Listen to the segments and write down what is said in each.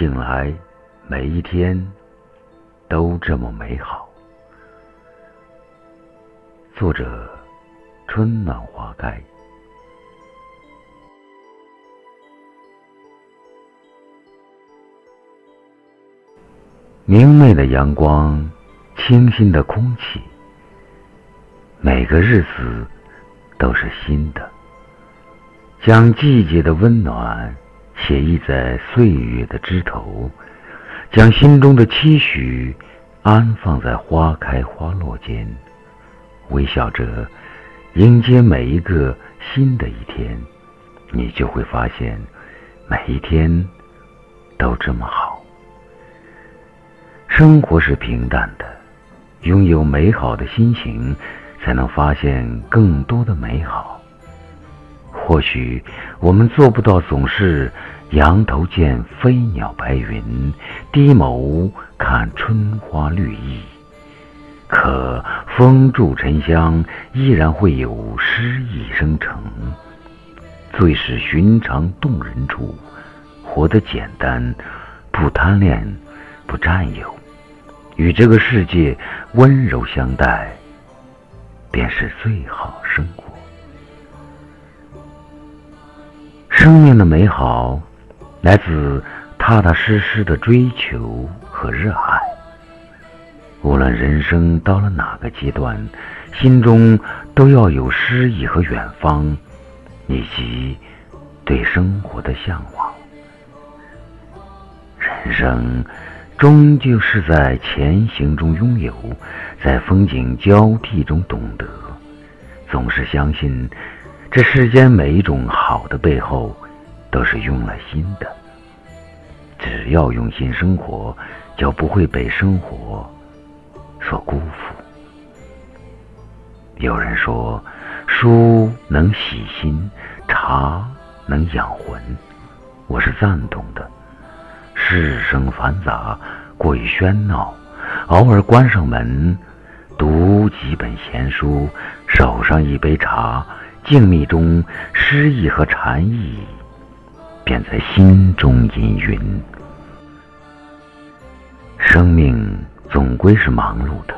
醒来，每一天都这么美好。作者：春暖花开。明媚的阳光，清新的空气，每个日子都是新的。将季节的温暖写意在岁月的枝头，将心中的期许安放在花开花落间，微笑着迎接每一个新的一天，你就会发现每一天都这么好。生活是平淡的，拥有美好的心情，才能发现更多的美好。或许我们做不到总是仰头见飞鸟白云，低眸看春花绿意，可风住沉香，依然会有诗意生成。最是寻常动人处，活得简单，不贪恋，不占有，与这个世界温柔相待，便是最好生。命的美好，来自踏踏实实的追求和热爱。无论人生到了哪个阶段，心中都要有诗意和远方，以及对生活的向往。人生终究是在前行中拥有，在风景交替中懂得。总是相信。这世间每一种好的背后，都是用了心的。只要用心生活，就不会被生活所辜负。有人说，书能洗心，茶能养魂，我是赞同的。世生繁杂，过于喧闹，偶尔关上门，读几本闲书，手上一杯茶。静谧中，诗意和禅意便在心中氤氲。生命总归是忙碌的，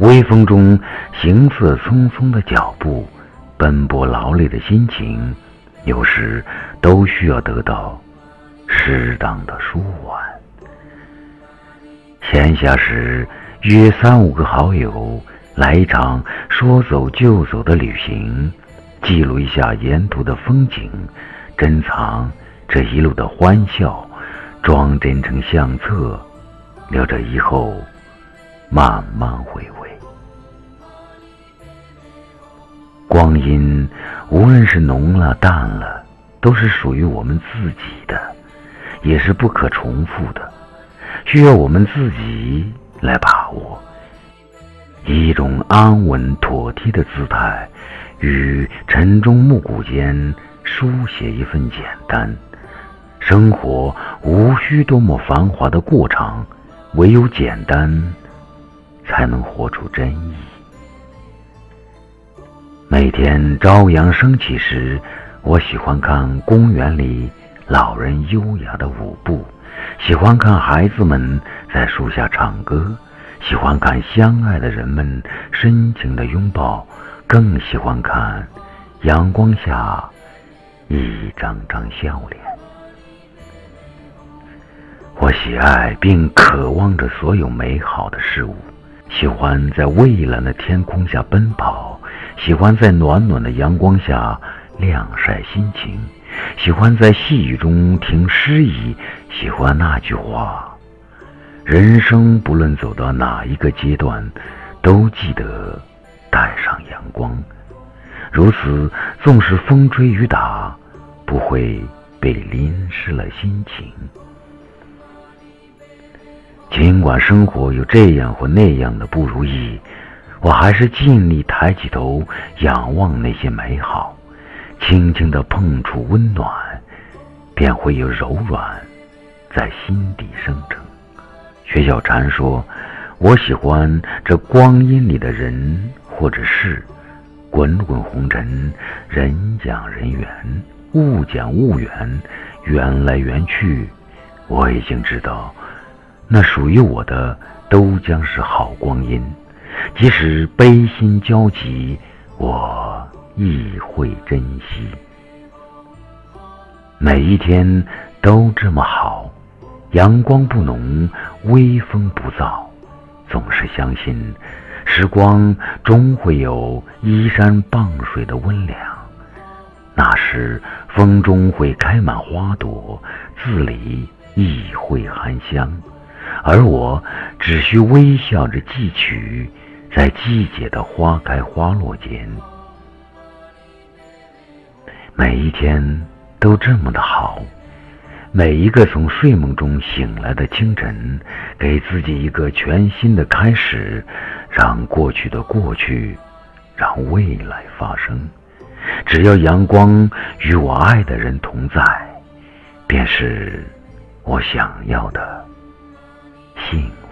微风中行色匆匆的脚步，奔波劳累的心情，有时都需要得到适当的舒缓。闲暇时，约三五个好友。来一场说走就走的旅行，记录一下沿途的风景，珍藏这一路的欢笑，装帧成相册，留着以后慢慢回味。光阴无论是浓了淡了，都是属于我们自己的，也是不可重复的，需要我们自己来把握。一种安稳妥帖的姿态，与晨钟暮鼓间书写一份简单。生活无需多么繁华的过场，唯有简单，才能活出真意。每天朝阳升起时，我喜欢看公园里老人优雅的舞步，喜欢看孩子们在树下唱歌。喜欢看相爱的人们深情的拥抱，更喜欢看阳光下一张张笑脸。我喜爱并渴望着所有美好的事物，喜欢在蔚蓝的天空下奔跑，喜欢在暖暖的阳光下晾晒心情，喜欢在细雨中听诗意，喜欢那句话。人生不论走到哪一个阶段，都记得带上阳光。如此，纵使风吹雨打，不会被淋湿了心情。尽管生活有这样或那样的不如意，我还是尽力抬起头，仰望那些美好，轻轻的碰触温暖，便会有柔软在心底生成。薛小禅说：“我喜欢这光阴里的人或者事，滚滚红尘，人讲人缘，物讲物缘，缘来缘去，我已经知道，那属于我的都将是好光阴，即使悲心交集，我亦会珍惜。每一天都这么好，阳光不浓，微风不燥，总是相信，时光终会有依山傍水的温凉。那时，风中会开满花朵，字里亦会含香，而我只需微笑着寄取，在季节的花开花落间，每一天。都这么的好，每一个从睡梦中醒来的清晨，给自己一个全新的开始，让过去的过去，让未来发生。只要阳光与我爱的人同在，便是我想要的幸福。